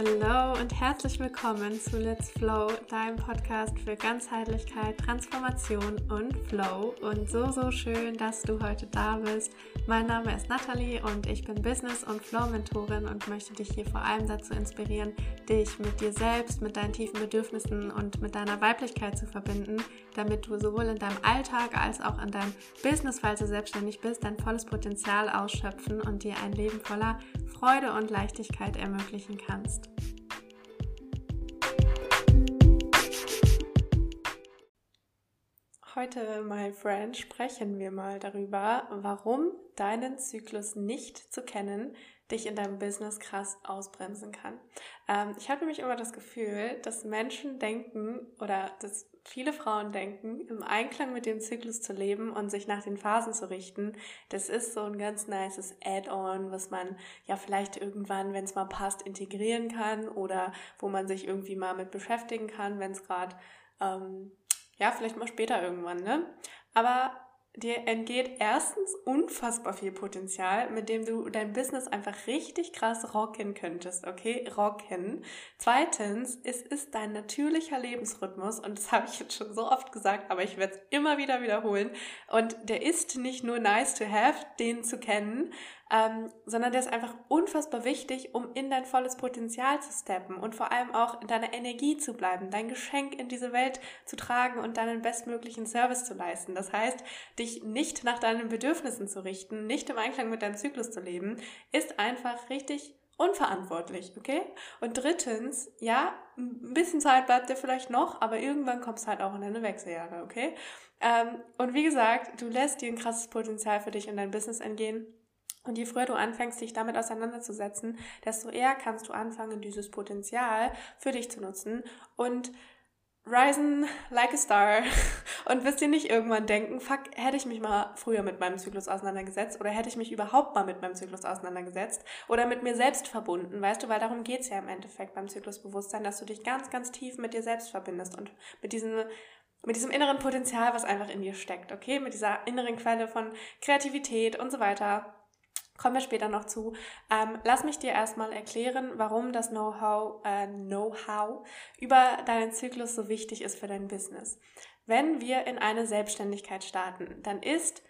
Hallo und herzlich willkommen zu Let's Flow, deinem Podcast für Ganzheitlichkeit, Transformation und Flow. Und so, so schön, dass du heute da bist. Mein Name ist Nathalie und ich bin Business- und Flow-Mentorin und möchte dich hier vor allem dazu inspirieren, dich mit dir selbst, mit deinen tiefen Bedürfnissen und mit deiner Weiblichkeit zu verbinden, damit du sowohl in deinem Alltag als auch in deinem Business, falls du selbstständig bist, dein volles Potenzial ausschöpfen und dir ein Leben voller Freude und Leichtigkeit ermöglichen kannst. Heute, my friend, sprechen wir mal darüber, warum deinen Zyklus nicht zu kennen dich in deinem Business krass ausbremsen kann. Ähm, ich habe nämlich immer das Gefühl, dass Menschen denken oder dass viele Frauen denken, im Einklang mit dem Zyklus zu leben und sich nach den Phasen zu richten, das ist so ein ganz nices Add-on, was man ja vielleicht irgendwann, wenn es mal passt, integrieren kann oder wo man sich irgendwie mal mit beschäftigen kann, wenn es gerade ähm, ja, vielleicht mal später irgendwann, ne? Aber dir entgeht erstens unfassbar viel Potenzial, mit dem du dein Business einfach richtig krass rocken könntest, okay? Rocken. Zweitens, es ist dein natürlicher Lebensrhythmus und das habe ich jetzt schon so oft gesagt, aber ich werde es immer wieder wiederholen und der ist nicht nur nice to have, den zu kennen, ähm, sondern der ist einfach unfassbar wichtig, um in dein volles Potenzial zu steppen und vor allem auch in deiner Energie zu bleiben, dein Geschenk in diese Welt zu tragen und deinen bestmöglichen Service zu leisten. Das heißt, dich nicht nach deinen Bedürfnissen zu richten, nicht im Einklang mit deinem Zyklus zu leben, ist einfach richtig unverantwortlich, okay? Und drittens, ja, ein bisschen Zeit bleibt dir vielleicht noch, aber irgendwann kommst du halt auch in deine Wechseljahre, okay? Ähm, und wie gesagt, du lässt dir ein krasses Potenzial für dich in dein Business entgehen und je früher du anfängst, dich damit auseinanderzusetzen, desto eher kannst du anfangen, dieses Potenzial für dich zu nutzen und risen like a star und wirst dir nicht irgendwann denken, fuck, hätte ich mich mal früher mit meinem Zyklus auseinandergesetzt oder hätte ich mich überhaupt mal mit meinem Zyklus auseinandergesetzt oder mit mir selbst verbunden, weißt du, weil darum geht's ja im Endeffekt beim Zyklusbewusstsein, dass du dich ganz, ganz tief mit dir selbst verbindest und mit diesem mit diesem inneren Potenzial, was einfach in dir steckt, okay? Mit dieser inneren Quelle von Kreativität und so weiter. Kommen wir später noch zu. Ähm, lass mich dir erstmal erklären, warum das Know-how äh, Know über deinen Zyklus so wichtig ist für dein Business. Wenn wir in eine Selbstständigkeit starten, dann ist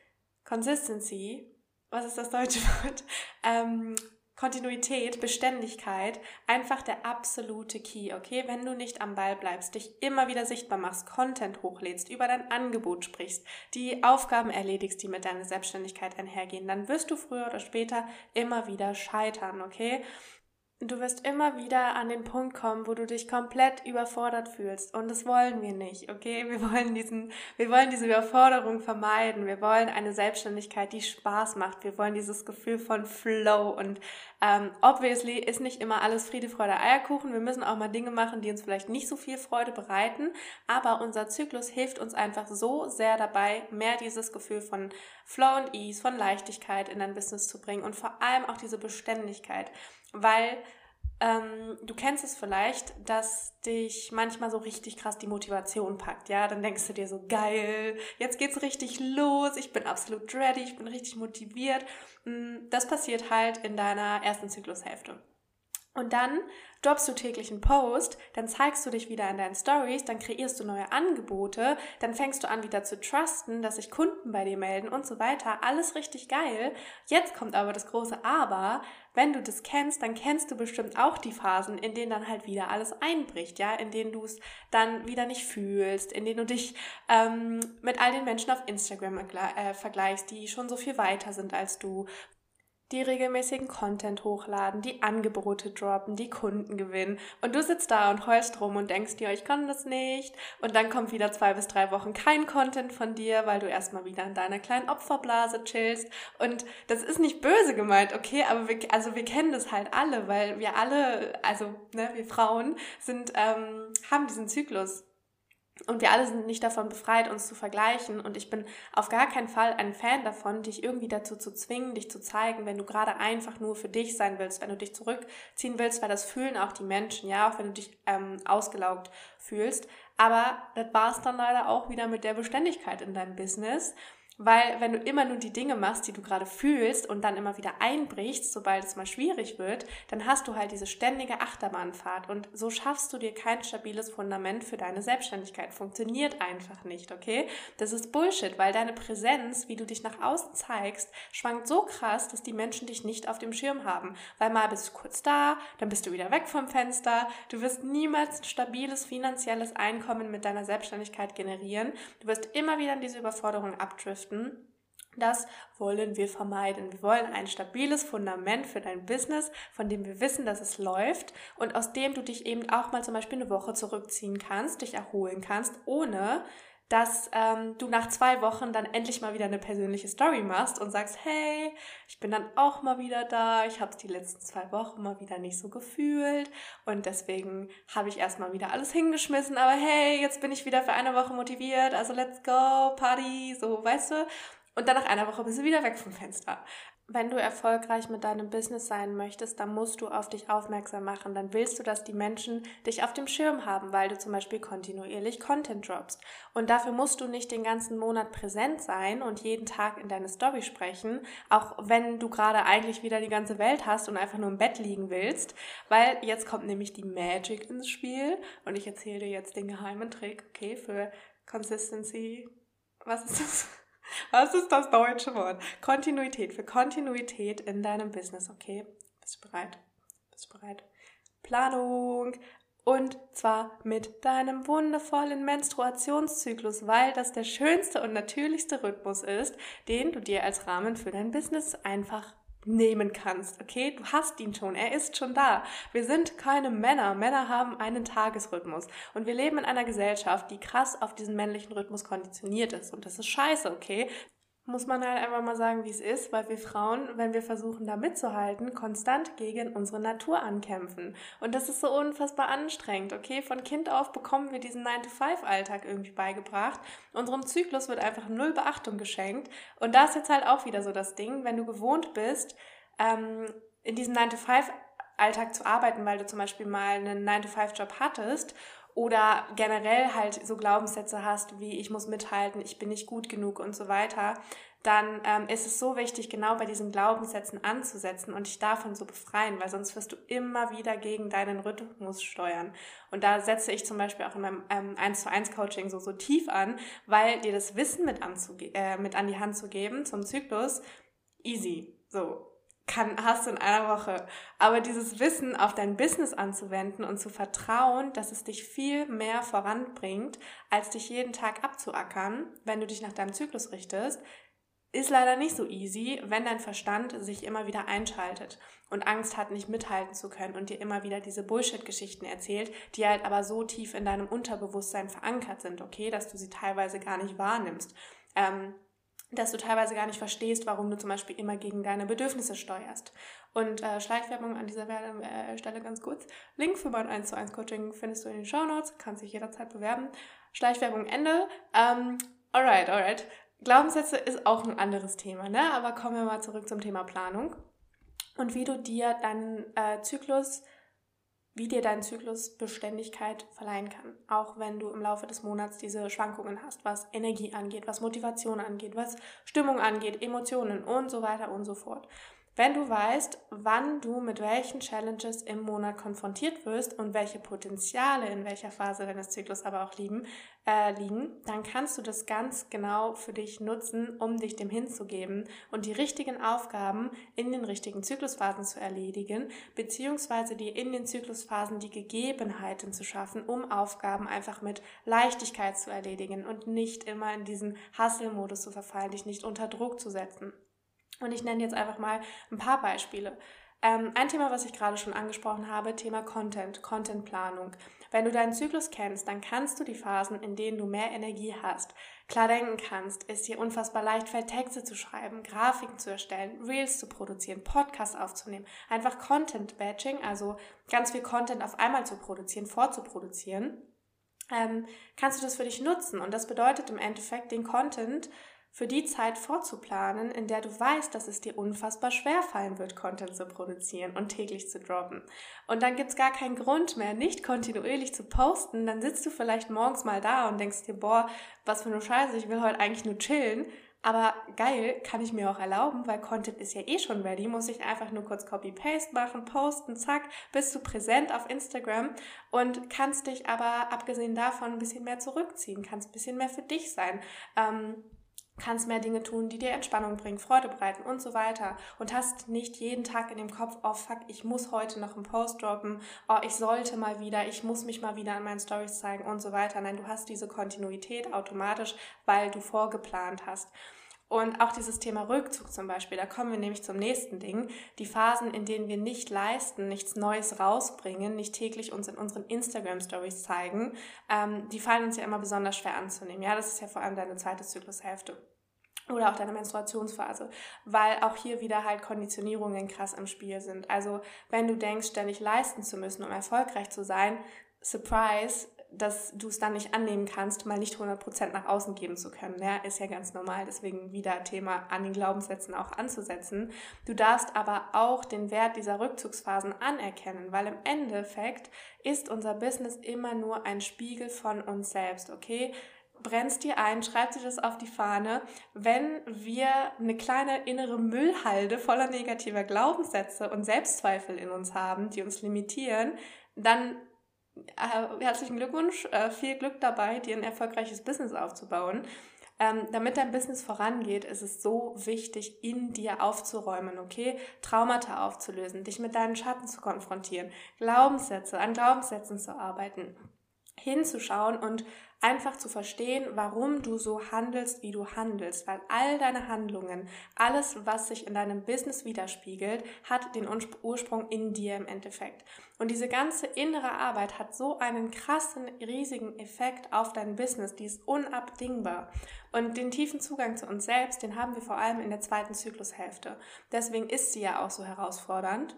Consistency, was ist das deutsche Wort? Ähm, Kontinuität, Beständigkeit einfach der absolute Key, okay? Wenn du nicht am Ball bleibst, dich immer wieder sichtbar machst, Content hochlädst, über dein Angebot sprichst, die Aufgaben erledigst, die mit deiner Selbstständigkeit einhergehen, dann wirst du früher oder später immer wieder scheitern, okay? Du wirst immer wieder an den Punkt kommen, wo du dich komplett überfordert fühlst. Und das wollen wir nicht, okay? Wir wollen diesen, wir wollen diese Überforderung vermeiden. Wir wollen eine Selbstständigkeit, die Spaß macht. Wir wollen dieses Gefühl von Flow. Und ähm, obviously ist nicht immer alles Friede, Freude, Eierkuchen. Wir müssen auch mal Dinge machen, die uns vielleicht nicht so viel Freude bereiten. Aber unser Zyklus hilft uns einfach so sehr dabei, mehr dieses Gefühl von Flow und Ease, von Leichtigkeit in dein Business zu bringen und vor allem auch diese Beständigkeit weil ähm, du kennst es vielleicht, dass dich manchmal so richtig krass die Motivation packt, ja? Dann denkst du dir so, geil, jetzt geht's richtig los, ich bin absolut ready, ich bin richtig motiviert. Mm, das passiert halt in deiner ersten Zyklushälfte. Und dann droppst du täglich einen Post, dann zeigst du dich wieder in deinen Stories, dann kreierst du neue Angebote, dann fängst du an wieder zu trusten, dass sich Kunden bei dir melden und so weiter. Alles richtig geil. Jetzt kommt aber das große Aber. Wenn du das kennst, dann kennst du bestimmt auch die Phasen, in denen dann halt wieder alles einbricht, ja, in denen du es dann wieder nicht fühlst, in denen du dich ähm, mit all den Menschen auf Instagram äh, vergleichst, die schon so viel weiter sind als du, die regelmäßigen Content hochladen, die Angebote droppen, die Kunden gewinnen. Und du sitzt da und heulst rum und denkst dir, ich kann das nicht. Und dann kommt wieder zwei bis drei Wochen kein Content von dir, weil du erstmal wieder in deiner kleinen Opferblase chillst. Und das ist nicht böse gemeint, okay? Aber wir, also wir kennen das halt alle, weil wir alle, also ne, wir Frauen sind, ähm, haben diesen Zyklus und wir alle sind nicht davon befreit, uns zu vergleichen. Und ich bin auf gar keinen Fall ein Fan davon, dich irgendwie dazu zu zwingen, dich zu zeigen, wenn du gerade einfach nur für dich sein willst, wenn du dich zurückziehen willst, weil das fühlen auch die Menschen, ja, auch wenn du dich ähm, ausgelaugt fühlst. Aber das war es dann leider auch wieder mit der Beständigkeit in deinem Business Weil wenn du immer nur die Dinge machst, die du gerade fühlst und dann immer wieder einbrichst, sobald es mal schwierig wird, dann hast du halt diese ständige Achterbahnfahrt und so schaffst du dir kein stabiles Fundament für deine Selbstständigkeit. Funktioniert einfach nicht, okay? Das ist Bullshit, weil deine Präsenz, wie du dich nach außen zeigst, schwankt so krass, dass die Menschen dich nicht auf dem Schirm haben. Weil mal bist du kurz da, dann bist du wieder weg vom Fenster. Du wirst niemals ein stabiles finanzielles Einkommen mit deiner Selbstständigkeit generieren. Du wirst immer wieder in diese Überforderung abdriften möchten. Das wollen wir vermeiden. Wir wollen ein stabiles Fundament für dein Business, von dem wir wissen, dass es läuft und aus dem du dich eben auch mal zum Beispiel eine Woche zurückziehen kannst, dich erholen kannst, ohne dass ähm, du nach zwei Wochen dann endlich mal wieder eine persönliche Story machst und sagst, hey, ich bin dann auch mal wieder da, ich habe es die letzten zwei Wochen mal wieder nicht so gefühlt und deswegen habe ich erstmal wieder alles hingeschmissen, aber hey, jetzt bin ich wieder für eine Woche motiviert, also let's go, Party, so, weißt du? Und dann nach einer Woche bist du wieder weg vom Fenster. Wenn du erfolgreich mit deinem Business sein möchtest, dann musst du auf dich aufmerksam machen. Dann willst du, dass die Menschen dich auf dem Schirm haben, weil du zum Beispiel kontinuierlich Content droppst. Und dafür musst du nicht den ganzen Monat präsent sein und jeden Tag in deine Story sprechen, auch wenn du gerade eigentlich wieder die ganze Welt hast und einfach nur im Bett liegen willst, weil jetzt kommt nämlich die Magic ins Spiel und ich erzähle dir jetzt den geheimen Trick, okay, für Consistency. Was ist das? Was ist das deutsche Wort? Kontinuität. Für Kontinuität in deinem Business, okay? Bist du bereit? Bist du bereit? Planung. Und zwar mit deinem wundervollen Menstruationszyklus, weil das der schönste und natürlichste Rhythmus ist, den du dir als Rahmen für dein Business einfach nehmen kannst. Okay, du hast ihn schon, er ist schon da. Wir sind keine Männer. Männer haben einen Tagesrhythmus und wir leben in einer Gesellschaft, die krass auf diesen männlichen Rhythmus konditioniert ist und das ist scheiße, okay? Muss man halt einfach mal sagen, wie es ist, weil wir Frauen, wenn wir versuchen, da mitzuhalten, konstant gegen unsere Natur ankämpfen. Und das ist so unfassbar anstrengend, okay? Von Kind auf bekommen wir diesen 9-to-5-Alltag irgendwie beigebracht. Unserem Zyklus wird einfach null Beachtung geschenkt. Und da ist jetzt halt auch wieder so das Ding, wenn du gewohnt bist, ähm, in diesem 9-to-5-Alltag zu arbeiten, weil du zum Beispiel mal einen 9-to-5-Job hattest oder generell halt so Glaubenssätze hast, wie ich muss mithalten, ich bin nicht gut genug und so weiter, dann ähm, ist es so wichtig, genau bei diesen Glaubenssätzen anzusetzen und dich davon zu befreien, weil sonst wirst du immer wieder gegen deinen Rhythmus steuern. Und da setze ich zum Beispiel auch in meinem ähm, 1 zu 1 Coaching so, so tief an, weil dir das Wissen mit, anzuge äh, mit an die Hand zu geben zum Zyklus, easy. So, kann, hast du in einer Woche. Aber dieses Wissen auf dein Business anzuwenden und zu vertrauen, dass es dich viel mehr voranbringt, als dich jeden Tag abzuackern, wenn du dich nach deinem Zyklus richtest, ist leider nicht so easy, wenn dein Verstand sich immer wieder einschaltet und Angst hat, nicht mithalten zu können und dir immer wieder diese Bullshit-Geschichten erzählt, die halt aber so tief in deinem Unterbewusstsein verankert sind, okay, dass du sie teilweise gar nicht wahrnimmst. Ähm, dass du teilweise gar nicht verstehst, warum du zum Beispiel immer gegen deine Bedürfnisse steuerst. Und äh, Schleichwerbung an dieser äh, Stelle ganz kurz. Link für mein 1 zu 1 Coaching findest du in den Show Notes, kannst dich jederzeit bewerben. Schleichwerbung Ende. Ähm, alright, alright. Glaubenssätze ist auch ein anderes Thema, ne? Aber kommen wir mal zurück zum Thema Planung und wie du dir deinen äh, Zyklus wie dir dein Zyklus Beständigkeit verleihen kann. Auch wenn du im Laufe des Monats diese Schwankungen hast, was Energie angeht, was Motivation angeht, was Stimmung angeht, Emotionen und so weiter und so fort. Wenn du weißt, wann du mit welchen Challenges im Monat konfrontiert wirst und welche Potenziale in welcher Phase deines Zyklus aber auch liegen, äh, liegen, dann kannst du das ganz genau für dich nutzen, um dich dem hinzugeben und die richtigen Aufgaben in den richtigen Zyklusphasen zu erledigen, beziehungsweise dir in den Zyklusphasen die Gegebenheiten zu schaffen, um Aufgaben einfach mit Leichtigkeit zu erledigen und nicht immer in diesen Hustle-Modus zu verfallen, dich nicht unter Druck zu setzen. Und ich nenne jetzt einfach mal ein paar Beispiele. Ähm, ein Thema, was ich gerade schon angesprochen habe, Thema Content, Contentplanung. Wenn du deinen Zyklus kennst, dann kannst du die Phasen, in denen du mehr Energie hast, klar denken kannst, es dir unfassbar leicht fällt, Texte zu schreiben, Grafiken zu erstellen, Reels zu produzieren, Podcasts aufzunehmen, einfach Content Batching, also ganz viel Content auf einmal zu produzieren, vorzuproduzieren, ähm, kannst du das für dich nutzen. Und das bedeutet im Endeffekt, den Content für die Zeit vorzuplanen, in der du weißt, dass es dir unfassbar schwer fallen wird, Content zu produzieren und täglich zu droppen. Und dann gibt's gar keinen Grund mehr, nicht kontinuierlich zu posten. Dann sitzt du vielleicht morgens mal da und denkst dir, boah, was für eine Scheiße, ich will heute eigentlich nur chillen. Aber geil, kann ich mir auch erlauben, weil Content ist ja eh schon ready, muss ich einfach nur kurz Copy-Paste machen, posten, zack, bist du präsent auf Instagram und kannst dich aber abgesehen davon ein bisschen mehr zurückziehen, kannst ein bisschen mehr für dich sein. Ähm, kannst mehr Dinge tun, die dir Entspannung bringen, Freude bereiten und so weiter und hast nicht jeden Tag in dem Kopf, oh fuck, ich muss heute noch einen Post droppen, oh, ich sollte mal wieder, ich muss mich mal wieder an meinen Stories zeigen und so weiter. Nein, du hast diese Kontinuität automatisch, weil du vorgeplant hast. Und auch dieses Thema Rückzug zum Beispiel, da kommen wir nämlich zum nächsten Ding. Die Phasen, in denen wir nicht leisten, nichts Neues rausbringen, nicht täglich uns in unseren Instagram-Stories zeigen, ähm, die fallen uns ja immer besonders schwer anzunehmen. Ja, das ist ja vor allem deine zweite Zyklushälfte oder auch deine Menstruationsphase, weil auch hier wieder halt Konditionierungen krass im Spiel sind. Also wenn du denkst, ständig leisten zu müssen, um erfolgreich zu sein, Surprise, dass du es dann nicht annehmen kannst, mal nicht 100% nach außen geben zu können. Ja, ist ja ganz normal, deswegen wieder Thema an den Glaubenssätzen auch anzusetzen. Du darfst aber auch den Wert dieser Rückzugsphasen anerkennen, weil im Endeffekt ist unser Business immer nur ein Spiegel von uns selbst, okay? Brennst dir ein, schreib dir das auf die Fahne. Wenn wir eine kleine innere Müllhalde voller negativer Glaubenssätze und Selbstzweifel in uns haben, die uns limitieren, dann äh, herzlichen Glückwunsch, äh, viel Glück dabei, dir ein erfolgreiches Business aufzubauen. Ähm, damit dein Business vorangeht, ist es so wichtig, in dir aufzuräumen, okay? Traumata aufzulösen, dich mit deinen Schatten zu konfrontieren, Glaubenssätze, an Glaubenssätzen zu arbeiten, hinzuschauen und einfach zu verstehen, warum du so handelst, wie du handelst, weil all deine Handlungen, alles, was sich in deinem Business widerspiegelt, hat den Ursprung in dir im Endeffekt. Und diese ganze innere Arbeit hat so einen krassen, riesigen Effekt auf dein Business, die ist unabdingbar. Und den tiefen Zugang zu uns selbst, den haben wir vor allem in der zweiten Zyklushälfte. Deswegen ist sie ja auch so herausfordernd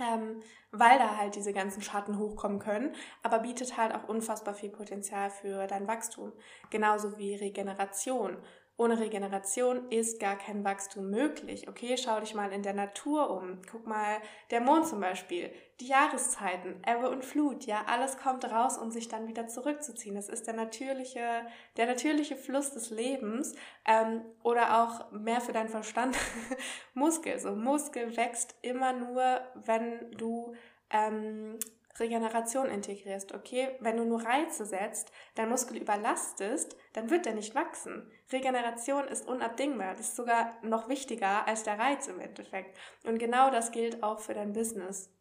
ähm, weil da halt diese ganzen Schatten hochkommen können, aber bietet halt auch unfassbar viel Potenzial für dein Wachstum. Genauso wie Regeneration. Ohne Regeneration ist gar kein Wachstum möglich. Okay, schau dich mal in der Natur um. Guck mal, der Mond zum Beispiel, die Jahreszeiten, Ebbe und Flut, ja, alles kommt raus, um sich dann wieder zurückzuziehen. Das ist der natürliche, der natürliche Fluss des Lebens ähm, oder auch mehr für deinen Verstand Muskel. So Muskel wächst immer nur, wenn du ähm, Regeneration integrierst, okay? Wenn du nur Reize setzt, dein Muskel überlastest, dann wird der nicht wachsen. Regeneration ist unabdingbar, das ist sogar noch wichtiger als der Reiz im Endeffekt. Und genau das gilt auch für dein Business.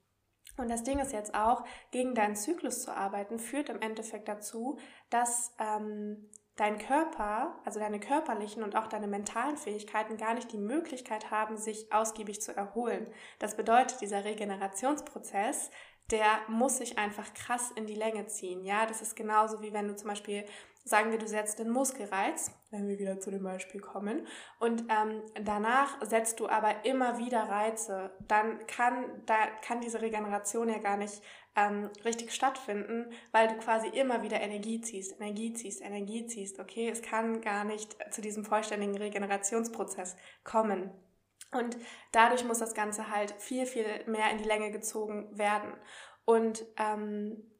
Und das Ding ist jetzt auch, gegen deinen Zyklus zu arbeiten, führt im Endeffekt dazu, dass ähm, dein Körper, also deine körperlichen und auch deine mentalen Fähigkeiten gar nicht die Möglichkeit haben, sich ausgiebig zu erholen. Das bedeutet, dieser Regenerationsprozess der muss sich einfach krass in die Länge ziehen. Ja, das ist genauso wie wenn du zum Beispiel, sagen wir, du setzt den Muskelreiz, wenn wir wieder zu dem Beispiel kommen, und ähm, danach setzt du aber immer wieder Reize, dann kann, da kann diese Regeneration ja gar nicht ähm, richtig stattfinden, weil du quasi immer wieder Energie ziehst, Energie ziehst, Energie ziehst. Okay, es kann gar nicht zu diesem vollständigen Regenerationsprozess kommen. Und dadurch muss das Ganze halt viel, viel mehr in die Länge gezogen werden. Und ähm,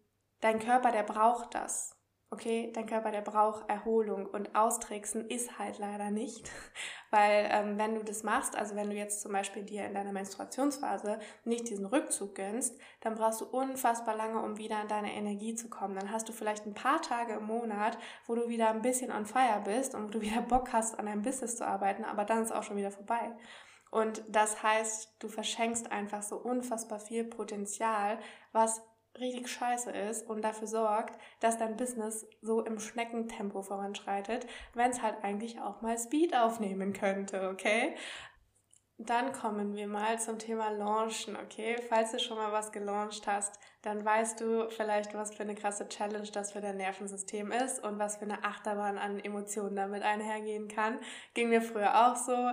dein Körper, der braucht das. Okay, dein Körper, der braucht Erholung und Austricksen ist halt leider nicht, weil ähm, wenn du das machst, also wenn du jetzt zum Beispiel dir in deiner Menstruationsphase nicht diesen Rückzug gönnst, dann brauchst du unfassbar lange, um wieder an deine Energie zu kommen. Dann hast du vielleicht ein paar Tage im Monat, wo du wieder ein bisschen on fire bist und wo du wieder Bock hast, an deinem Business zu arbeiten, aber dann ist auch schon wieder vorbei. Und das heißt, du verschenkst einfach so unfassbar viel Potenzial, was richtig scheiße ist und dafür sorgt, dass dein Business so im Schneckentempo voranschreitet, wenn es halt eigentlich auch mal Speed aufnehmen könnte, okay? Dann kommen wir mal zum Thema Launchen, okay? Falls du schon mal was gelauncht hast, dann weißt du vielleicht, was für eine krasse Challenge das für dein Nervensystem ist und was für eine Achterbahn an Emotionen damit einhergehen kann. Ging mir früher auch so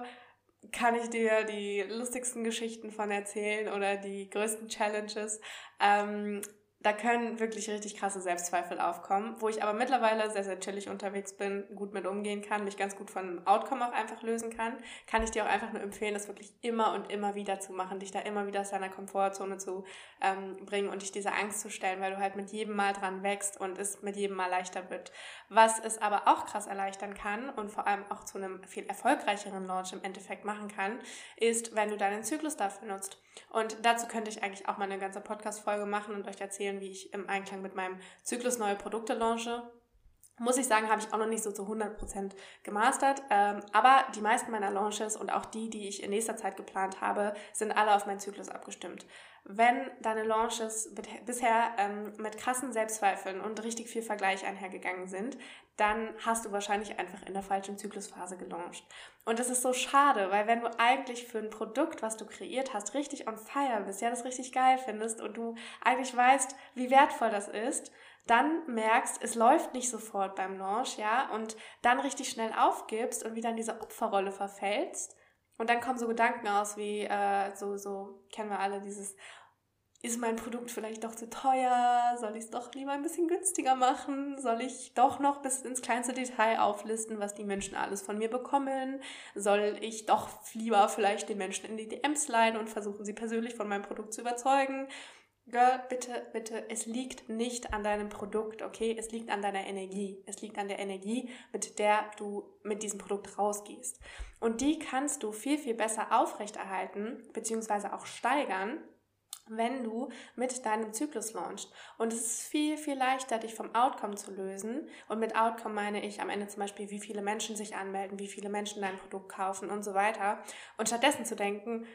kann ich dir die lustigsten Geschichten von erzählen oder die größten Challenges. Ähm, da können wirklich richtig krasse Selbstzweifel aufkommen, wo ich aber mittlerweile sehr, sehr chillig unterwegs bin, gut mit umgehen kann, mich ganz gut von einem Outcome auch einfach lösen kann, kann ich dir auch einfach nur empfehlen, das wirklich immer und immer wieder zu machen, dich da immer wieder aus deiner Komfortzone zu ähm, bringen und dich dieser Angst zu stellen, weil du halt mit jedem Mal dran wächst und es mit jedem Mal leichter wird. Was es aber auch krass erleichtern kann und vor allem auch zu einem viel erfolgreicheren Launch im Endeffekt machen kann, ist, wenn du deinen Zyklus dafür nutzt. Und dazu könnte ich eigentlich auch mal eine ganze Podcast-Folge machen und euch erzählen, wie ich im Einklang mit meinem Zyklus neue Produkte launche. Muss ich sagen, habe ich auch noch nicht so zu 100% gemastert. Ähm, aber die meisten meiner Launches und auch die, die ich in nächster Zeit geplant habe, sind alle auf meinen Zyklus abgestimmt. Wenn deine Launches bisher ähm, mit krassen Selbstzweifeln und richtig viel Vergleich einhergegangen sind, dann hast du wahrscheinlich einfach in der falschen Zyklusphase gelauncht. Und das ist so schade, weil wenn du eigentlich für ein Produkt, was du kreiert hast, richtig on fire bist, ja, das richtig geil findest und du eigentlich weißt, wie wertvoll das ist, dann merkst, es läuft nicht sofort beim Launch, ja, und dann richtig schnell aufgibst und wieder in diese Opferrolle verfällst. Und dann kommen so Gedanken aus wie, äh, so, so kennen wir alle dieses, ist mein Produkt vielleicht doch zu teuer? Soll ich es doch lieber ein bisschen günstiger machen? Soll ich doch noch bis ins kleinste Detail auflisten, was die Menschen alles von mir bekommen? Soll ich doch lieber vielleicht den Menschen in die DMs leiden und versuchen, sie persönlich von meinem Produkt zu überzeugen? Girl, bitte, bitte, es liegt nicht an deinem Produkt, okay? Es liegt an deiner Energie. Es liegt an der Energie, mit der du mit diesem Produkt rausgehst. Und die kannst du viel, viel besser aufrechterhalten, beziehungsweise auch steigern, wenn du mit deinem Zyklus launchst. Und es ist viel, viel leichter, dich vom Outcome zu lösen. Und mit Outcome meine ich am Ende zum Beispiel, wie viele Menschen sich anmelden, wie viele Menschen dein Produkt kaufen und so weiter. Und stattdessen zu denken,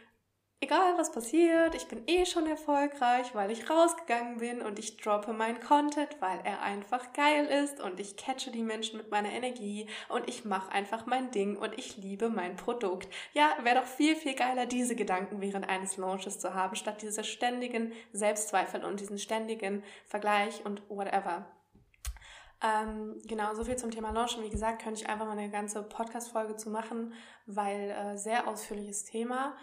egal was passiert, ich bin eh schon erfolgreich, weil ich rausgegangen bin und ich droppe meinen Content, weil er einfach geil ist und ich catche die Menschen mit meiner Energie und ich mache einfach mein Ding und ich liebe mein Produkt. Ja, wäre doch viel, viel geiler, diese Gedanken während eines Launches zu haben, statt diese ständigen Selbstzweifel und diesen ständigen Vergleich und whatever. Ähm, genau, so viel zum Thema Launchen. Wie gesagt, könnte ich einfach mal eine ganze Podcast-Folge zu machen, weil äh, sehr ausführliches Thema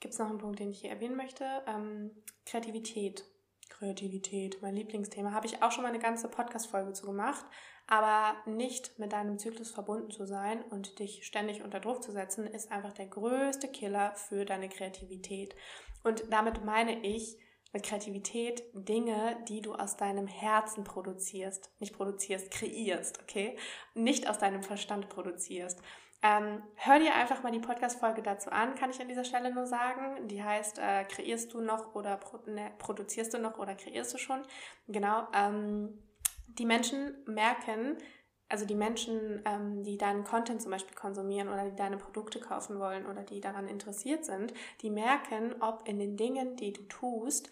gibt es noch einen Punkt, den ich hier erwähnen möchte. Ähm, Kreativität. Kreativität, mein Lieblingsthema. Habe ich auch schon mal eine ganze Podcast-Folge zu gemacht. Aber nicht mit deinem Zyklus verbunden zu sein und dich ständig unter Druck zu setzen, ist einfach der größte Killer für deine Kreativität. Und damit meine ich mit Kreativität Dinge, die du aus deinem Herzen produzierst. Nicht produzierst, kreierst, okay? Nicht aus deinem Verstand produzierst. Ähm, hör dir einfach mal die Podcast-Folge dazu an, kann ich an dieser Stelle nur sagen. Die heißt, äh, kreierst du noch oder pro, ne, produzierst du noch oder kreierst du schon? Genau. Ähm, die Menschen merken, also die Menschen, ähm, die deinen Content zum Beispiel konsumieren oder die deine Produkte kaufen wollen oder die daran interessiert sind, die merken, ob in den Dingen, die du tust,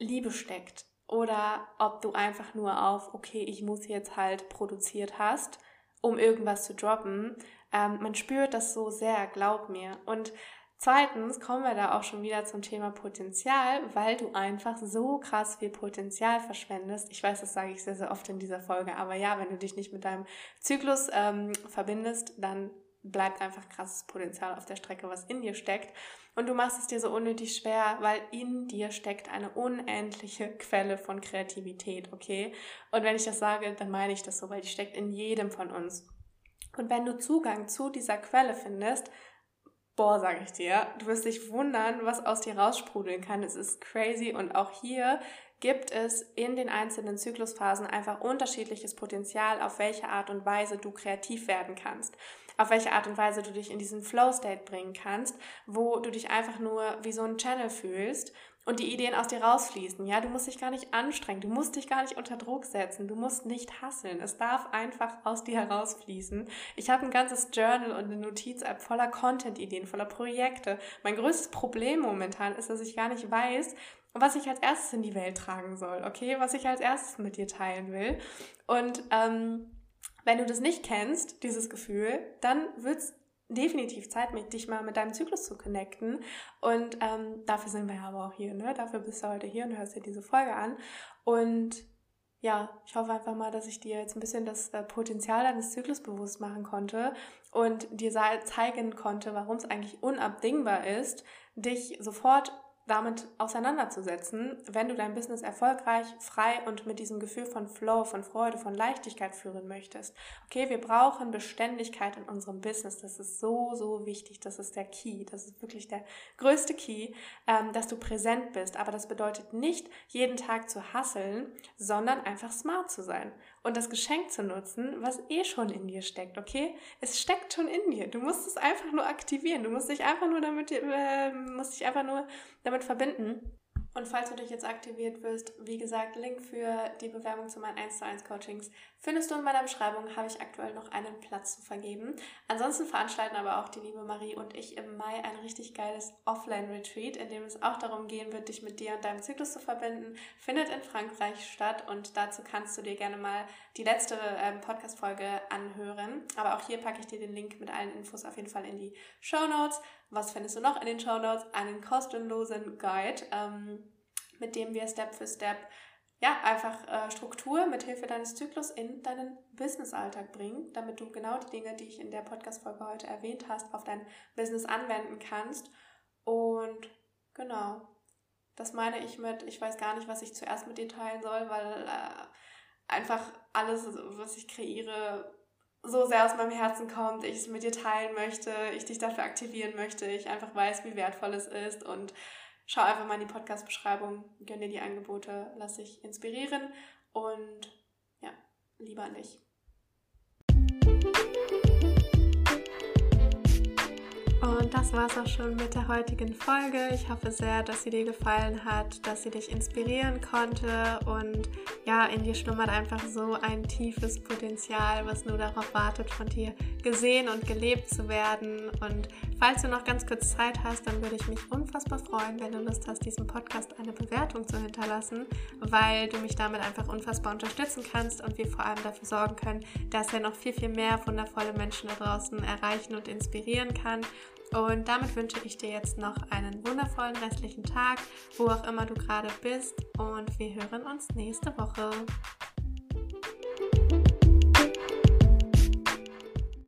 Liebe steckt oder ob du einfach nur auf, okay, ich muss jetzt halt produziert hast um irgendwas zu droppen. Ähm, man spürt das so sehr, glaub mir. Und zweitens kommen wir da auch schon wieder zum Thema Potenzial, weil du einfach so krass viel Potenzial verschwendest. Ich weiß, das sage ich sehr, sehr oft in dieser Folge, aber ja, wenn du dich nicht mit deinem Zyklus ähm, verbindest, dann bleibt einfach krasses Potenzial auf der Strecke, was in dir steckt. Und du machst es dir so unnötig schwer, weil in dir steckt eine unendliche Quelle von Kreativität, okay? Und wenn ich das sage, dann meine ich das so, weil die steckt in jedem von uns. Und wenn du Zugang zu dieser Quelle findest, boah, sage ich dir, du wirst dich wundern, was aus dir raussprudeln kann. Es ist crazy und auch hier gibt es in den einzelnen Zyklusphasen einfach unterschiedliches Potenzial, auf welche Art und Weise du kreativ werden kannst auf welche Art und Weise du dich in diesen Flow-State bringen kannst, wo du dich einfach nur wie so ein Channel fühlst und die Ideen aus dir rausfließen. Ja, du musst dich gar nicht anstrengen, du musst dich gar nicht unter Druck setzen, du musst nicht hasseln. Es darf einfach aus dir herausfließen. Ich habe ein ganzes Journal und eine Notiz-App voller Content-Ideen, voller Projekte. Mein größtes Problem momentan ist, dass ich gar nicht weiß, was ich als erstes in die Welt tragen soll, okay? Was ich als erstes mit dir teilen will. Und ähm, wenn du das nicht kennst, dieses Gefühl, dann wird es definitiv Zeit, dich mal mit deinem Zyklus zu connecten. Und ähm, dafür sind wir ja aber auch hier, ne? Dafür bist du heute hier und hörst dir diese Folge an. Und ja, ich hoffe einfach mal, dass ich dir jetzt ein bisschen das äh, Potenzial deines Zyklus bewusst machen konnte und dir zeigen konnte, warum es eigentlich unabdingbar ist, dich sofort damit auseinanderzusetzen, wenn du dein Business erfolgreich, frei und mit diesem Gefühl von Flow, von Freude, von Leichtigkeit führen möchtest. Okay, wir brauchen Beständigkeit in unserem Business. Das ist so, so wichtig. Das ist der Key. Das ist wirklich der größte Key, ähm, dass du präsent bist. Aber das bedeutet nicht, jeden Tag zu hasseln, sondern einfach smart zu sein und das Geschenk zu nutzen, was eh schon in dir steckt, okay? Es steckt schon in dir. Du musst es einfach nur aktivieren. Du musst dich einfach nur damit, äh, musst dich einfach nur damit verbinden. Und falls du dich jetzt aktiviert wirst, wie gesagt, Link für die Bewerbung zu meinen 1 zu 1 Coachings findest du in meiner Beschreibung, habe ich aktuell noch einen Platz zu vergeben. Ansonsten veranstalten aber auch die liebe Marie und ich im Mai ein richtig geiles Offline-Retreat, in dem es auch darum gehen wird, dich mit dir und deinem Zyklus zu verbinden. Findet in Frankreich statt und dazu kannst du dir gerne mal die letzte ähm, Podcast-Folge anhören. Aber auch hier packe ich dir den Link mit allen Infos auf jeden Fall in die Show Notes. Was findest du noch in den Show Notes? Einen kostenlosen Guide, ähm, mit dem wir Step für Step ja, einfach äh, Struktur mit Hilfe deines Zyklus in deinen Business-Alltag bringen, damit du genau die Dinge, die ich in der Podcast-Folge heute erwähnt hast, auf dein Business anwenden kannst. Und genau, das meine ich mit, ich weiß gar nicht, was ich zuerst mit dir teilen soll, weil äh, einfach alles, was ich kreiere, so sehr aus meinem Herzen kommt, ich es mit dir teilen möchte, ich dich dafür aktivieren möchte, ich einfach weiß, wie wertvoll es ist und schau einfach mal in die Podcast-Beschreibung, gönn dir die Angebote, lass dich inspirieren und ja, lieber an dich. Und das war es auch schon mit der heutigen Folge. Ich hoffe sehr, dass sie dir gefallen hat, dass sie dich inspirieren konnte und ja, in dir schlummert einfach so ein tiefes Potenzial, was nur darauf wartet, von dir gesehen und gelebt zu werden. Und falls du noch ganz kurz Zeit hast, dann würde ich mich unfassbar freuen, wenn du Lust hast, diesem Podcast eine Bewertung zu hinterlassen, weil du mich damit einfach unfassbar unterstützen kannst und wir vor allem dafür sorgen können, dass er noch viel, viel mehr wundervolle Menschen da draußen erreichen und inspirieren kann. Und damit wünsche ich dir jetzt noch einen wundervollen restlichen Tag, wo auch immer du gerade bist. Und wir hören uns nächste Woche.